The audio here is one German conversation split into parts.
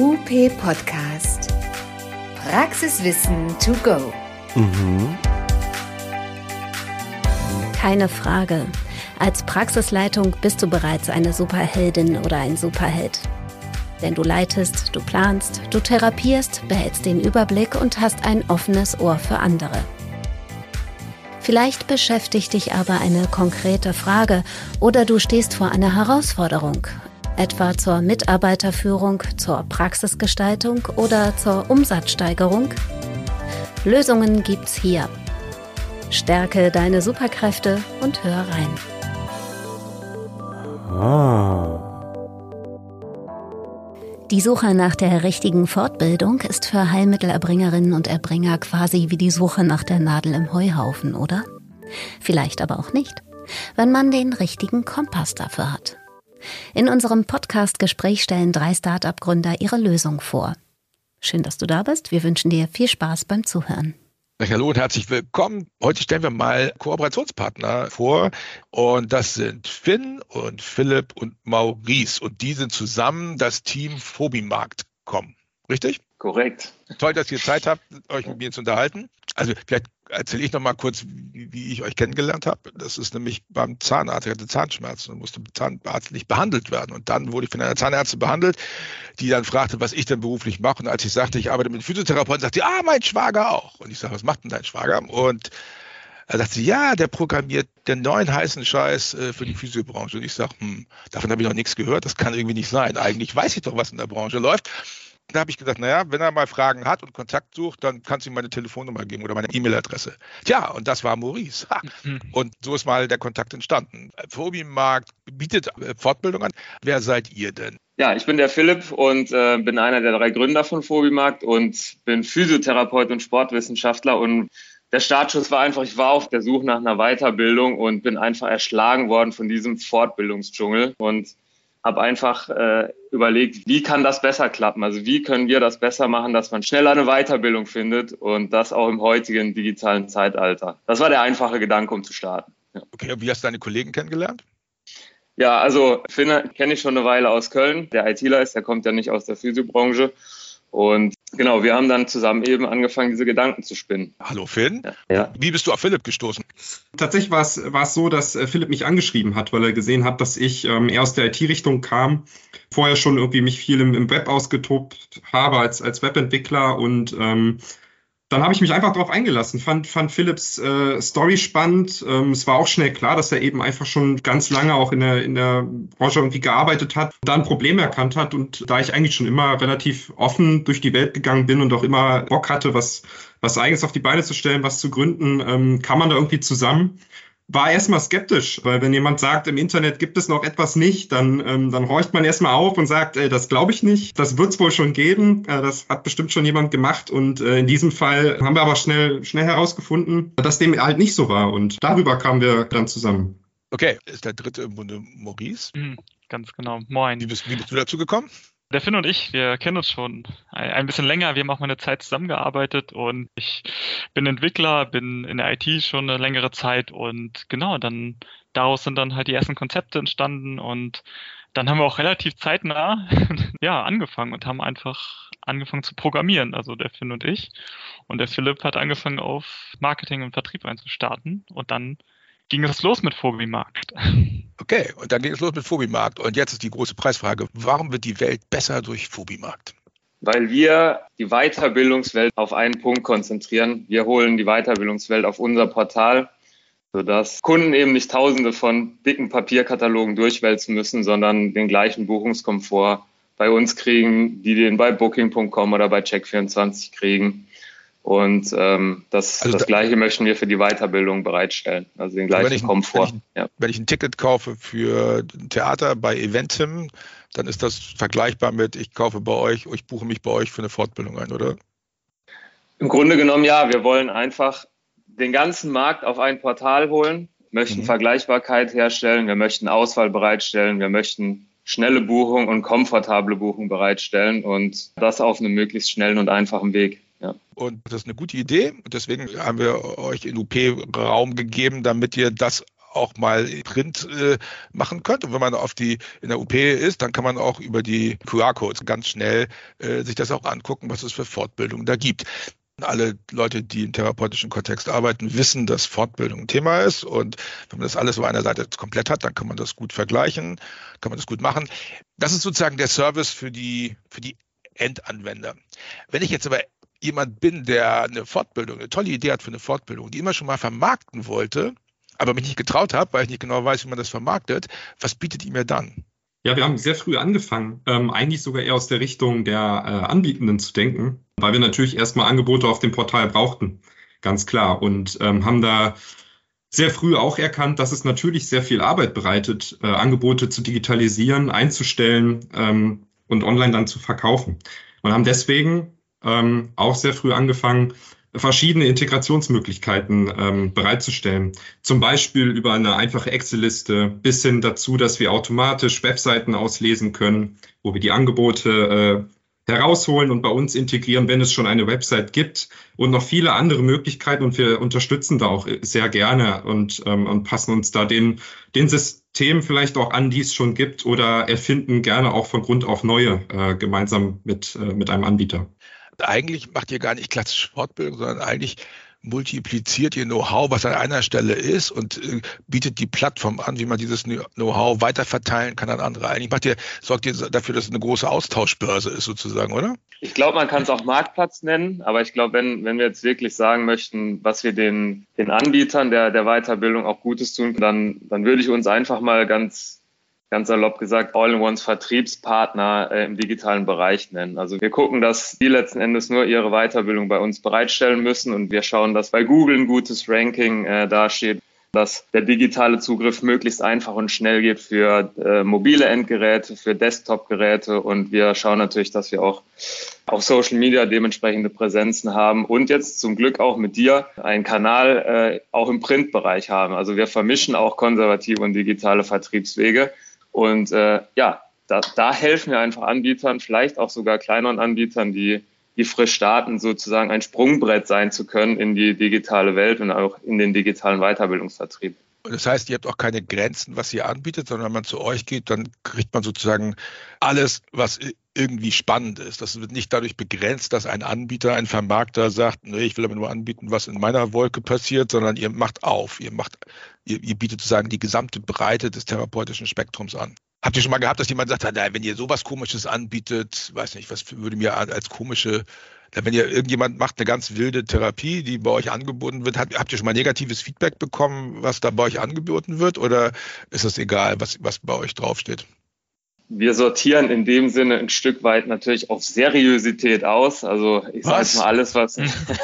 UP Podcast. Praxiswissen to go. Mhm. Keine Frage. Als Praxisleitung bist du bereits eine Superheldin oder ein Superheld. Denn du leitest, du planst, du therapierst, behältst den Überblick und hast ein offenes Ohr für andere. Vielleicht beschäftigt dich aber eine konkrete Frage oder du stehst vor einer Herausforderung, etwa zur Mitarbeiterführung, zur Praxisgestaltung oder zur Umsatzsteigerung. Lösungen gibt's hier. Stärke deine Superkräfte und hör rein. Ah. Die Suche nach der richtigen Fortbildung ist für Heilmittelerbringerinnen und Erbringer quasi wie die Suche nach der Nadel im Heuhaufen, oder? Vielleicht aber auch nicht, wenn man den richtigen Kompass dafür hat. In unserem Podcast-Gespräch stellen drei Start-up-Gründer ihre Lösung vor. Schön, dass du da bist. Wir wünschen dir viel Spaß beim Zuhören. Hallo und herzlich willkommen. Heute stellen wir mal Kooperationspartner vor und das sind Finn und Philipp und Maurice und die sind zusammen das Team Phobimarkt.com. Richtig? Korrekt. Toll, dass ihr Zeit habt, euch mit mir zu unterhalten. Also vielleicht erzähle ich noch mal kurz, wie, wie ich euch kennengelernt habe. Das ist nämlich beim Zahnarzt. Ich hatte Zahnschmerzen und musste zahnarztlich behandelt werden. Und dann wurde ich von einer Zahnärztin behandelt, die dann fragte, was ich denn beruflich mache. Und als ich sagte, ich arbeite mit Physiotherapeuten, sagte sie, ah, mein Schwager auch. Und ich sage, was macht denn dein Schwager? Und er sagte sie, ja, der programmiert den neuen heißen Scheiß äh, für die Physiobranche. Und ich sage, hm, davon habe ich noch nichts gehört. Das kann irgendwie nicht sein. Eigentlich weiß ich doch, was in der Branche läuft. Da habe ich gesagt, naja, wenn er mal Fragen hat und Kontakt sucht, dann kannst du ihm meine Telefonnummer geben oder meine E-Mail-Adresse. Tja, und das war Maurice. Ha. Mhm. Und so ist mal der Kontakt entstanden. Phobienmarkt bietet äh, Fortbildung an. Wer seid ihr denn? Ja, ich bin der Philipp und äh, bin einer der drei Gründer von Phobimarkt und bin Physiotherapeut und Sportwissenschaftler und der Startschuss war einfach, ich war auf der Suche nach einer Weiterbildung und bin einfach erschlagen worden von diesem Fortbildungsdschungel und habe einfach äh, überlegt, wie kann das besser klappen? Also wie können wir das besser machen, dass man schneller eine Weiterbildung findet und das auch im heutigen digitalen Zeitalter. Das war der einfache Gedanke, um zu starten. Ja. Okay, und wie hast du deine Kollegen kennengelernt? Ja, also Finn kenne ich schon eine Weile aus Köln. Der ITler ist, der kommt ja nicht aus der Physiobranche. Und genau, wir haben dann zusammen eben angefangen, diese Gedanken zu spinnen. Hallo Finn. Ja. Wie bist du auf Philipp gestoßen? Tatsächlich war es, war es so, dass äh, Philipp mich angeschrieben hat, weil er gesehen hat, dass ich ähm, eher aus der IT-Richtung kam, vorher schon irgendwie mich viel im, im Web ausgetobt habe als, als Webentwickler und ähm, dann habe ich mich einfach darauf eingelassen, fand, fand Philips äh, Story spannend. Ähm, es war auch schnell klar, dass er eben einfach schon ganz lange auch in der, in der Branche irgendwie gearbeitet hat, da ein Problem erkannt hat und da ich eigentlich schon immer relativ offen durch die Welt gegangen bin und auch immer Bock hatte, was, was eigenes auf die Beine zu stellen, was zu gründen, ähm, kam man da irgendwie zusammen war erstmal skeptisch, weil wenn jemand sagt, im Internet gibt es noch etwas nicht, dann, ähm, dann horcht man erstmal auf und sagt, äh, das glaube ich nicht, das wird es wohl schon geben, äh, das hat bestimmt schon jemand gemacht und äh, in diesem Fall haben wir aber schnell, schnell herausgefunden, dass dem halt nicht so war und darüber kamen wir dann zusammen. Okay, ist der dritte im Bunde Maurice? Mhm, ganz genau, moin. Wie bist, wie bist du dazu gekommen? Der Finn und ich, wir kennen uns schon ein bisschen länger. Wir haben auch mal eine Zeit zusammengearbeitet und ich bin Entwickler, bin in der IT schon eine längere Zeit und genau, dann daraus sind dann halt die ersten Konzepte entstanden und dann haben wir auch relativ zeitnah ja angefangen und haben einfach angefangen zu programmieren, also der Finn und ich. Und der Philipp hat angefangen auf Marketing und Vertrieb einzustarten und dann ging es los mit Phobimarkt. Okay, und dann ging es los mit Phobimarkt. Und jetzt ist die große Preisfrage, warum wird die Welt besser durch Phobimarkt? Weil wir die Weiterbildungswelt auf einen Punkt konzentrieren. Wir holen die Weiterbildungswelt auf unser Portal, sodass Kunden eben nicht tausende von dicken Papierkatalogen durchwälzen müssen, sondern den gleichen Buchungskomfort bei uns kriegen, die den bei Booking.com oder bei Check24 kriegen. Und ähm, das, also das Gleiche möchten wir für die Weiterbildung bereitstellen, also den gleichen wenn ich, Komfort. Wenn ich, ja. wenn ich, ein Ticket kaufe für ein Theater bei Eventim, dann ist das vergleichbar mit, ich kaufe bei euch, ich buche mich bei euch für eine Fortbildung ein, oder? Im Grunde genommen ja, wir wollen einfach den ganzen Markt auf ein Portal holen, möchten mhm. Vergleichbarkeit herstellen, wir möchten Auswahl bereitstellen, wir möchten schnelle Buchung und komfortable Buchung bereitstellen und das auf einem möglichst schnellen und einfachen Weg. Und das ist eine gute Idee. Deswegen haben wir euch in UP Raum gegeben, damit ihr das auch mal Print äh, machen könnte. Und wenn man auf die in der UP ist, dann kann man auch über die QR-Codes ganz schnell äh, sich das auch angucken, was es für Fortbildungen da gibt. Alle Leute, die im therapeutischen Kontext arbeiten, wissen, dass Fortbildung ein Thema ist. Und wenn man das alles auf einer Seite komplett hat, dann kann man das gut vergleichen, kann man das gut machen. Das ist sozusagen der Service für die, für die Endanwender. Wenn ich jetzt aber jemand bin, der eine Fortbildung, eine tolle Idee hat für eine Fortbildung, die immer schon mal vermarkten wollte, aber mich nicht getraut habe, weil ich nicht genau weiß, wie man das vermarktet, was bietet ihr mir dann? Ja, wir haben sehr früh angefangen, ähm, eigentlich sogar eher aus der Richtung der äh, Anbietenden zu denken, weil wir natürlich erstmal Angebote auf dem Portal brauchten, ganz klar, und ähm, haben da sehr früh auch erkannt, dass es natürlich sehr viel Arbeit bereitet, äh, Angebote zu digitalisieren, einzustellen ähm, und online dann zu verkaufen. Und haben deswegen ähm, auch sehr früh angefangen, verschiedene Integrationsmöglichkeiten ähm, bereitzustellen. Zum Beispiel über eine einfache Excel-Liste bis hin dazu, dass wir automatisch Webseiten auslesen können, wo wir die Angebote äh, herausholen und bei uns integrieren, wenn es schon eine Website gibt und noch viele andere Möglichkeiten und wir unterstützen da auch sehr gerne und, ähm, und passen uns da den, den Systemen vielleicht auch an, die es schon gibt oder erfinden gerne auch von Grund auf neue äh, gemeinsam mit, äh, mit einem Anbieter eigentlich macht ihr gar nicht klassische Fortbildung, sondern eigentlich multipliziert ihr Know-how, was an einer Stelle ist und äh, bietet die Plattform an, wie man dieses Know-how weiterverteilen kann an andere. Eigentlich macht ihr, sorgt ihr dafür, dass es eine große Austauschbörse ist sozusagen, oder? Ich glaube, man kann es auch Marktplatz nennen, aber ich glaube, wenn, wenn wir jetzt wirklich sagen möchten, was wir den, den Anbietern der, der Weiterbildung auch Gutes tun, dann, dann würde ich uns einfach mal ganz ganz salopp gesagt, All-in-Ones Vertriebspartner äh, im digitalen Bereich nennen. Also wir gucken, dass die letzten Endes nur ihre Weiterbildung bei uns bereitstellen müssen und wir schauen, dass bei Google ein gutes Ranking äh, dasteht, dass der digitale Zugriff möglichst einfach und schnell geht für äh, mobile Endgeräte, für Desktop-Geräte und wir schauen natürlich, dass wir auch auf Social Media dementsprechende Präsenzen haben und jetzt zum Glück auch mit dir einen Kanal äh, auch im Printbereich haben. Also wir vermischen auch konservative und digitale Vertriebswege und äh, ja, da, da helfen wir einfach Anbietern, vielleicht auch sogar kleineren Anbietern, die, die frisch starten, sozusagen ein Sprungbrett sein zu können in die digitale Welt und auch in den digitalen Weiterbildungsvertrieb. Das heißt, ihr habt auch keine Grenzen, was ihr anbietet, sondern wenn man zu euch geht, dann kriegt man sozusagen alles, was irgendwie spannend ist. Das wird nicht dadurch begrenzt, dass ein Anbieter, ein Vermarkter sagt, nee, ich will aber nur anbieten, was in meiner Wolke passiert, sondern ihr macht auf, ihr macht, ihr, ihr bietet sozusagen die gesamte Breite des therapeutischen Spektrums an. Habt ihr schon mal gehabt, dass jemand sagt, na, wenn ihr sowas Komisches anbietet, weiß nicht, was würde mir als komische, wenn ihr irgendjemand macht eine ganz wilde Therapie, die bei euch angeboten wird, habt, habt ihr schon mal negatives Feedback bekommen, was da bei euch angeboten wird, oder ist es egal, was, was bei euch draufsteht? wir sortieren in dem Sinne ein Stück weit natürlich auf Seriosität aus. Also ich sage mal alles, was.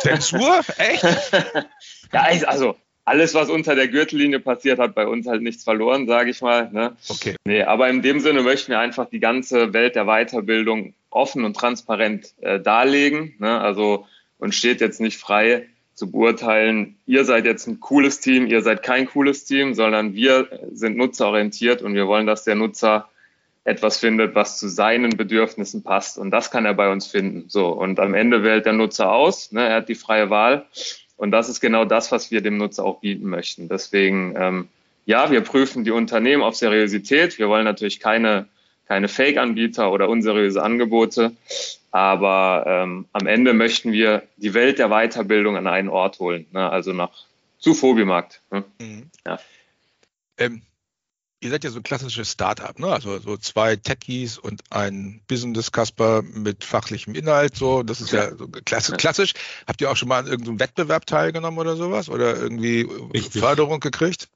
Zensur? Echt? ja, also alles, was unter der Gürtellinie passiert, hat bei uns halt nichts verloren, sage ich mal. Ne? Okay. Nee, aber in dem Sinne möchten wir einfach die ganze Welt der Weiterbildung offen und transparent äh, darlegen. Ne? Also uns steht jetzt nicht frei zu beurteilen, ihr seid jetzt ein cooles Team, ihr seid kein cooles Team, sondern wir sind nutzerorientiert und wir wollen, dass der Nutzer etwas findet, was zu seinen Bedürfnissen passt. Und das kann er bei uns finden. So. Und am Ende wählt der Nutzer aus. Ne? Er hat die freie Wahl. Und das ist genau das, was wir dem Nutzer auch bieten möchten. Deswegen, ähm, ja, wir prüfen die Unternehmen auf Seriosität. Wir wollen natürlich keine, keine Fake-Anbieter oder unseriöse Angebote. Aber ähm, am Ende möchten wir die Welt der Weiterbildung an einen Ort holen. Ne? Also nach zu Fobimarkt. Ne? Mhm. Ja. Ähm, ihr seid ja so ein klassisches Startup, ne? Also so zwei Techies und ein Business Casper mit fachlichem Inhalt, so. Das ist ja, so klassisch, klassisch. Habt ihr auch schon mal an irgendeinem Wettbewerb teilgenommen oder sowas? Oder irgendwie Richtig. Förderung gekriegt?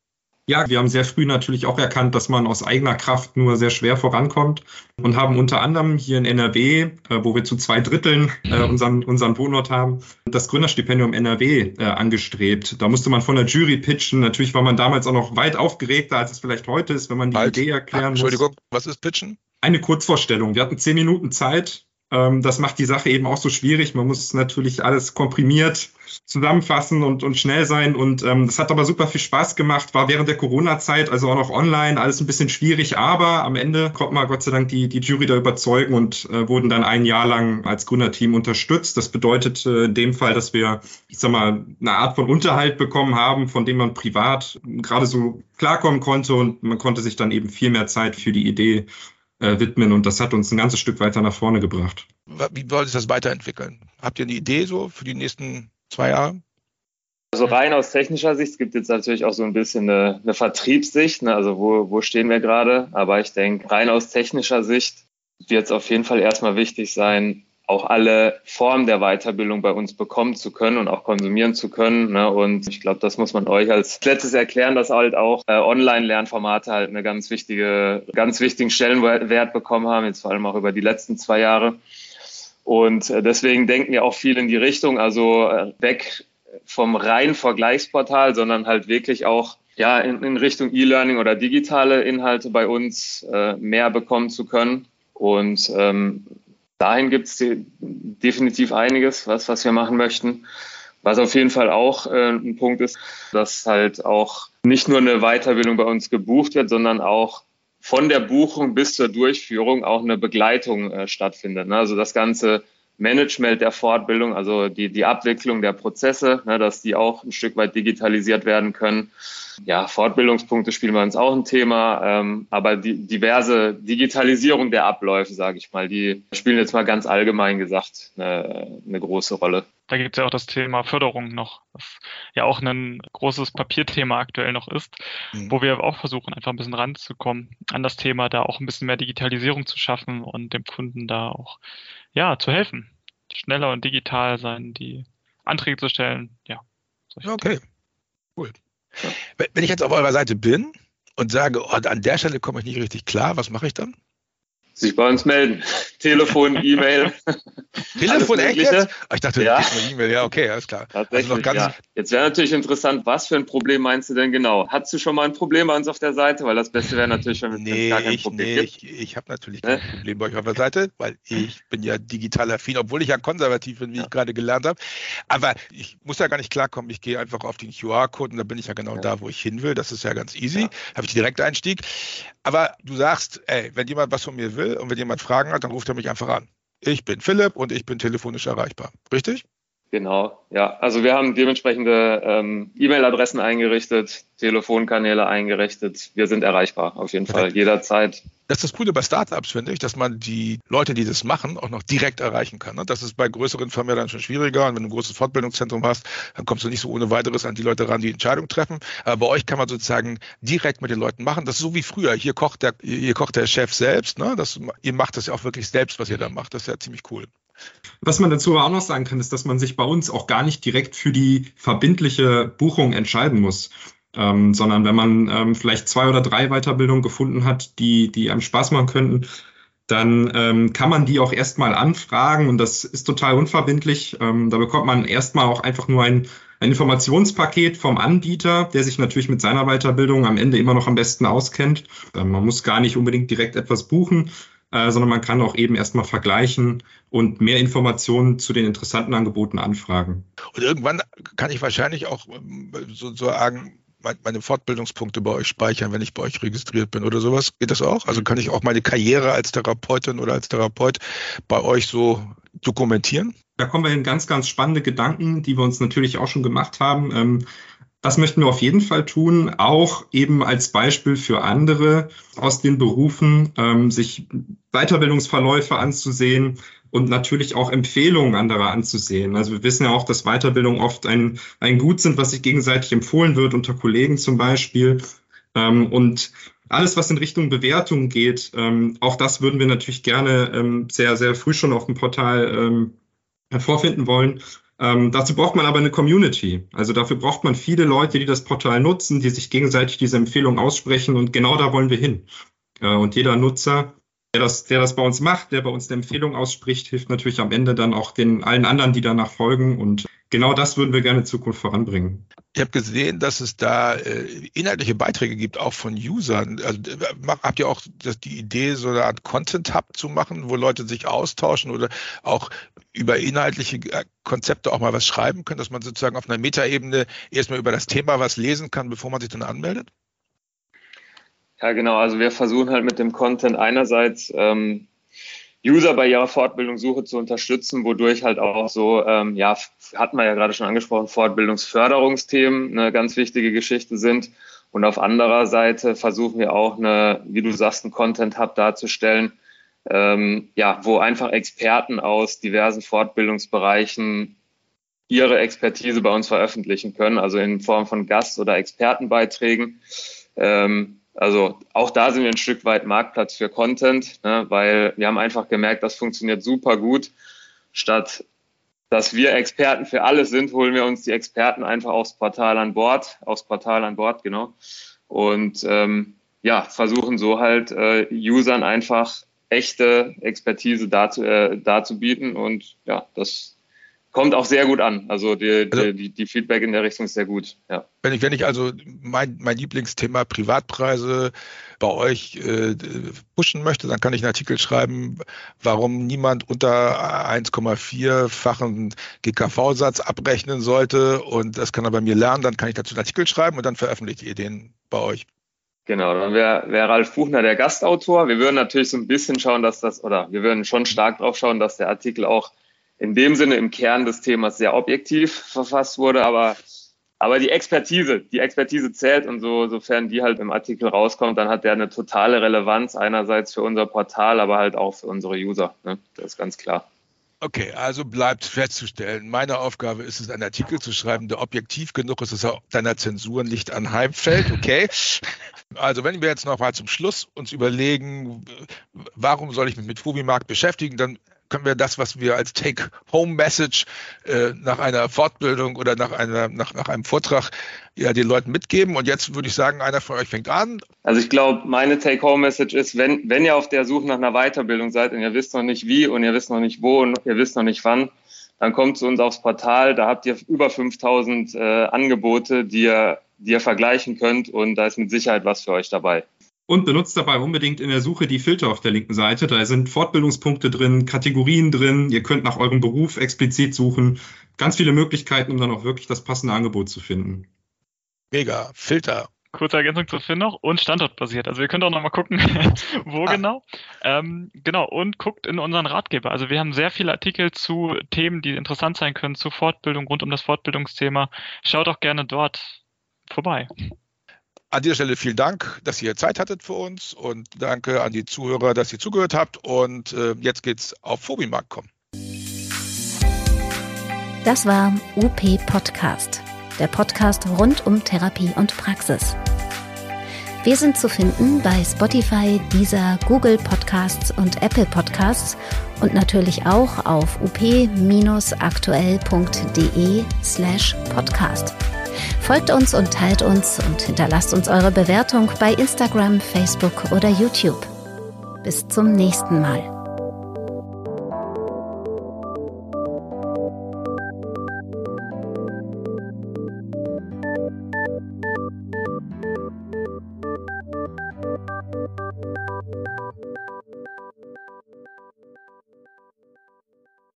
Ja, wir haben sehr früh natürlich auch erkannt, dass man aus eigener Kraft nur sehr schwer vorankommt und haben unter anderem hier in NRW, äh, wo wir zu zwei Dritteln äh, mhm. unseren, unseren Wohnort haben, das Gründerstipendium NRW äh, angestrebt. Da musste man von der Jury pitchen. Natürlich war man damals auch noch weit aufgeregter, als es vielleicht heute ist, wenn man die halt. Idee erklären Entschuldigung, muss. was ist pitchen? Eine Kurzvorstellung. Wir hatten zehn Minuten Zeit das macht die Sache eben auch so schwierig. Man muss natürlich alles komprimiert zusammenfassen und, und schnell sein. Und ähm, das hat aber super viel Spaß gemacht. War während der Corona-Zeit, also auch noch online, alles ein bisschen schwierig. Aber am Ende konnte man Gott sei Dank die, die Jury da überzeugen und äh, wurden dann ein Jahr lang als Gründerteam unterstützt. Das bedeutet äh, in dem Fall, dass wir, ich sag mal, eine Art von Unterhalt bekommen haben, von dem man privat gerade so klarkommen konnte und man konnte sich dann eben viel mehr Zeit für die Idee widmen und das hat uns ein ganzes Stück weiter nach vorne gebracht. Wie soll sich das weiterentwickeln? Habt ihr eine Idee so für die nächsten zwei Jahre? Also rein aus technischer Sicht, es gibt jetzt natürlich auch so ein bisschen eine, eine Vertriebssicht, ne? also wo, wo stehen wir gerade, aber ich denke, rein aus technischer Sicht wird es auf jeden Fall erstmal wichtig sein, auch alle Formen der Weiterbildung bei uns bekommen zu können und auch konsumieren zu können. Ne? Und ich glaube, das muss man euch als letztes erklären, dass halt auch äh, Online-Lernformate halt eine ganz wichtige, ganz wichtigen Stellenwert bekommen haben, jetzt vor allem auch über die letzten zwei Jahre. Und äh, deswegen denken wir auch viel in die Richtung, also äh, weg vom reinen Vergleichsportal, sondern halt wirklich auch ja, in, in Richtung E-Learning oder digitale Inhalte bei uns äh, mehr bekommen zu können. Und ähm, dahin gibt es definitiv einiges, was, was wir machen möchten. Was auf jeden Fall auch äh, ein Punkt ist, dass halt auch nicht nur eine Weiterbildung bei uns gebucht wird, sondern auch von der Buchung bis zur Durchführung auch eine Begleitung äh, stattfindet. Ne? Also das ganze Management der Fortbildung, also die, die Abwicklung der Prozesse, ne, dass die auch ein Stück weit digitalisiert werden können. Ja, Fortbildungspunkte spielen bei uns auch ein Thema, ähm, aber die diverse Digitalisierung der Abläufe, sage ich mal, die spielen jetzt mal ganz allgemein gesagt eine, eine große Rolle. Da gibt es ja auch das Thema Förderung noch, was ja auch ein großes Papierthema aktuell noch ist, mhm. wo wir auch versuchen, einfach ein bisschen ranzukommen an das Thema, da auch ein bisschen mehr Digitalisierung zu schaffen und dem Kunden da auch ja, zu helfen. Schneller und digital sein, die Anträge zu stellen, ja. Okay, cool. Wenn ich jetzt auf eurer Seite bin und sage, oh, an der Stelle komme ich nicht richtig klar, was mache ich dann? Sich bei uns melden. Telefon, E-Mail. Telefon, echt jetzt? Ah, ich dachte, ja. E-Mail, ja, okay, alles klar. Also Tatsächlich, also ja. Jetzt wäre natürlich interessant, was für ein Problem meinst du denn genau? Hattest du schon mal ein Problem bei uns auf der Seite? Weil das Beste wäre natürlich, wenn nee, es gar kein Problem nee, gibt. Ich, ich habe natürlich ne? kein Problem bei euch auf der Seite, weil ich bin ja digital affin, obwohl ich ja konservativ bin, wie ja. ich gerade gelernt habe. Aber ich muss ja gar nicht klarkommen. Ich gehe einfach auf den QR-Code und da bin ich ja genau ja. da, wo ich hin will. Das ist ja ganz easy. Habe ich direkt Einstieg. Aber du sagst, ey, wenn jemand was von mir will und wenn jemand Fragen hat, dann ruft er mich einfach an. Ich bin Philipp und ich bin telefonisch erreichbar. Richtig? Genau, ja. Also wir haben dementsprechende ähm, E-Mail-Adressen eingerichtet, Telefonkanäle eingerichtet. Wir sind erreichbar, auf jeden Fall, jederzeit. Das ist das Coole bei Startups, finde ich, dass man die Leute, die das machen, auch noch direkt erreichen kann. Ne? Das ist bei größeren Firmen dann schon schwieriger. Und wenn du ein großes Fortbildungszentrum hast, dann kommst du nicht so ohne weiteres an die Leute ran, die Entscheidungen treffen. Aber bei euch kann man sozusagen direkt mit den Leuten machen. Das ist so wie früher. Hier kocht der, hier kocht der Chef selbst. Ne? Das, ihr macht das ja auch wirklich selbst, was ihr da macht. Das ist ja ziemlich cool. Was man dazu aber auch noch sagen kann, ist, dass man sich bei uns auch gar nicht direkt für die verbindliche Buchung entscheiden muss ähm, sondern wenn man ähm, vielleicht zwei oder drei Weiterbildungen gefunden hat, die, die einem Spaß machen könnten, dann ähm, kann man die auch erstmal anfragen und das ist total unverbindlich. Ähm, da bekommt man erstmal auch einfach nur ein, ein Informationspaket vom Anbieter, der sich natürlich mit seiner Weiterbildung am Ende immer noch am besten auskennt. Ähm, man muss gar nicht unbedingt direkt etwas buchen, äh, sondern man kann auch eben erstmal vergleichen und mehr Informationen zu den interessanten Angeboten anfragen. Und irgendwann kann ich wahrscheinlich auch ähm, sozusagen meine Fortbildungspunkte bei euch speichern, wenn ich bei euch registriert bin oder sowas? Geht das auch? Also kann ich auch meine Karriere als Therapeutin oder als Therapeut bei euch so dokumentieren? Da kommen wir in ganz, ganz spannende Gedanken, die wir uns natürlich auch schon gemacht haben. Ähm, das möchten wir auf jeden Fall tun, auch eben als Beispiel für andere aus den Berufen, ähm, sich Weiterbildungsverläufe anzusehen, und natürlich auch Empfehlungen anderer anzusehen. Also wir wissen ja auch, dass Weiterbildung oft ein, ein Gut sind, was sich gegenseitig empfohlen wird, unter Kollegen zum Beispiel. Ähm, und alles, was in Richtung Bewertung geht, ähm, auch das würden wir natürlich gerne ähm, sehr, sehr früh schon auf dem Portal hervorfinden wollen. Ähm, dazu braucht man aber eine Community. Also dafür braucht man viele Leute, die das Portal nutzen, die sich gegenseitig diese Empfehlungen aussprechen und genau da wollen wir hin. Äh, und jeder Nutzer der das, der das bei uns macht, der bei uns eine Empfehlung ausspricht, hilft natürlich am Ende dann auch den allen anderen, die danach folgen. Und genau das würden wir gerne in Zukunft voranbringen. Ich habe gesehen, dass es da äh, inhaltliche Beiträge gibt, auch von Usern. Also, habt ihr auch das, die Idee, so eine Art Content Hub zu machen, wo Leute sich austauschen oder auch über inhaltliche äh, Konzepte auch mal was schreiben können, dass man sozusagen auf einer Metaebene erstmal über das Thema was lesen kann, bevor man sich dann anmeldet? Ja, genau. Also wir versuchen halt mit dem Content einerseits ähm, User bei ihrer Fortbildungssuche zu unterstützen, wodurch halt auch so, ähm, ja, hatten wir ja gerade schon angesprochen, Fortbildungsförderungsthemen eine ganz wichtige Geschichte sind. Und auf anderer Seite versuchen wir auch eine, wie du sagst, einen Content Hub darzustellen, ähm, ja, wo einfach Experten aus diversen Fortbildungsbereichen ihre Expertise bei uns veröffentlichen können, also in Form von Gast- oder Expertenbeiträgen. Ähm, also auch da sind wir ein Stück weit Marktplatz für Content, ne, weil wir haben einfach gemerkt, das funktioniert super gut. Statt dass wir Experten für alles sind, holen wir uns die Experten einfach aufs Portal an Bord, aufs Portal an Bord, genau. Und ähm, ja, versuchen so halt äh, Usern einfach echte Expertise dazu, äh, darzubieten. Und ja, das kommt auch sehr gut an. Also die, also, die, die, Feedback in der Richtung ist sehr gut. Ja. Wenn ich, wenn ich also mein, mein Lieblingsthema Privatpreise bei euch äh, pushen möchte, dann kann ich einen Artikel schreiben, warum niemand unter 1,4-fachen GKV-Satz abrechnen sollte. Und das kann er bei mir lernen. Dann kann ich dazu einen Artikel schreiben und dann veröffentliche ich den bei euch. Genau, dann wäre wär Ralf Buchner der Gastautor. Wir würden natürlich so ein bisschen schauen, dass das, oder wir würden schon stark drauf schauen, dass der Artikel auch in dem Sinne im Kern des Themas sehr objektiv verfasst wurde, aber, aber die Expertise, die Expertise zählt und so, sofern die halt im Artikel rauskommt, dann hat der eine totale Relevanz einerseits für unser Portal, aber halt auch für unsere User. Ne? Das ist ganz klar. Okay, also bleibt festzustellen, meine Aufgabe ist es, einen Artikel zu schreiben, der objektiv genug ist, dass er deiner Zensuren nicht anheimfällt. Okay. Also wenn wir jetzt noch mal zum Schluss uns überlegen, warum soll ich mich mit Fubimarkt beschäftigen, dann können wir das, was wir als Take-Home-Message äh, nach einer Fortbildung oder nach, einer, nach, nach einem Vortrag ja den Leuten mitgeben. Und jetzt würde ich sagen, einer von euch fängt an. Also ich glaube, meine Take-Home-Message ist, wenn, wenn ihr auf der Suche nach einer Weiterbildung seid und ihr wisst noch nicht wie und ihr wisst noch nicht wo und ihr wisst noch nicht wann, dann kommt zu uns aufs Portal. Da habt ihr über 5000 äh, Angebote, die ihr, die ihr vergleichen könnt und da ist mit Sicherheit was für euch dabei. Und benutzt dabei unbedingt in der Suche die Filter auf der linken Seite. Da sind Fortbildungspunkte drin, Kategorien drin. Ihr könnt nach eurem Beruf explizit suchen. Ganz viele Möglichkeiten, um dann auch wirklich das passende Angebot zu finden. Mega. Filter. Kurze Ergänzung zu Finn noch und standortbasiert. Also ihr könnt auch nochmal gucken, wo ah. genau. Ähm, genau, und guckt in unseren Ratgeber. Also wir haben sehr viele Artikel zu Themen, die interessant sein können, zu Fortbildung rund um das Fortbildungsthema. Schaut auch gerne dort vorbei. An dieser Stelle vielen Dank, dass ihr Zeit hattet für uns und danke an die Zuhörer, dass ihr zugehört habt. Und äh, jetzt geht's auf Phobimarkt kommen. Das war UP Podcast, der Podcast rund um Therapie und Praxis. Wir sind zu finden bei Spotify, Deezer, Google Podcasts und Apple Podcasts und natürlich auch auf up-aktuell.de slash podcast. Folgt uns und teilt uns und hinterlasst uns eure Bewertung bei Instagram, Facebook oder YouTube. Bis zum nächsten Mal.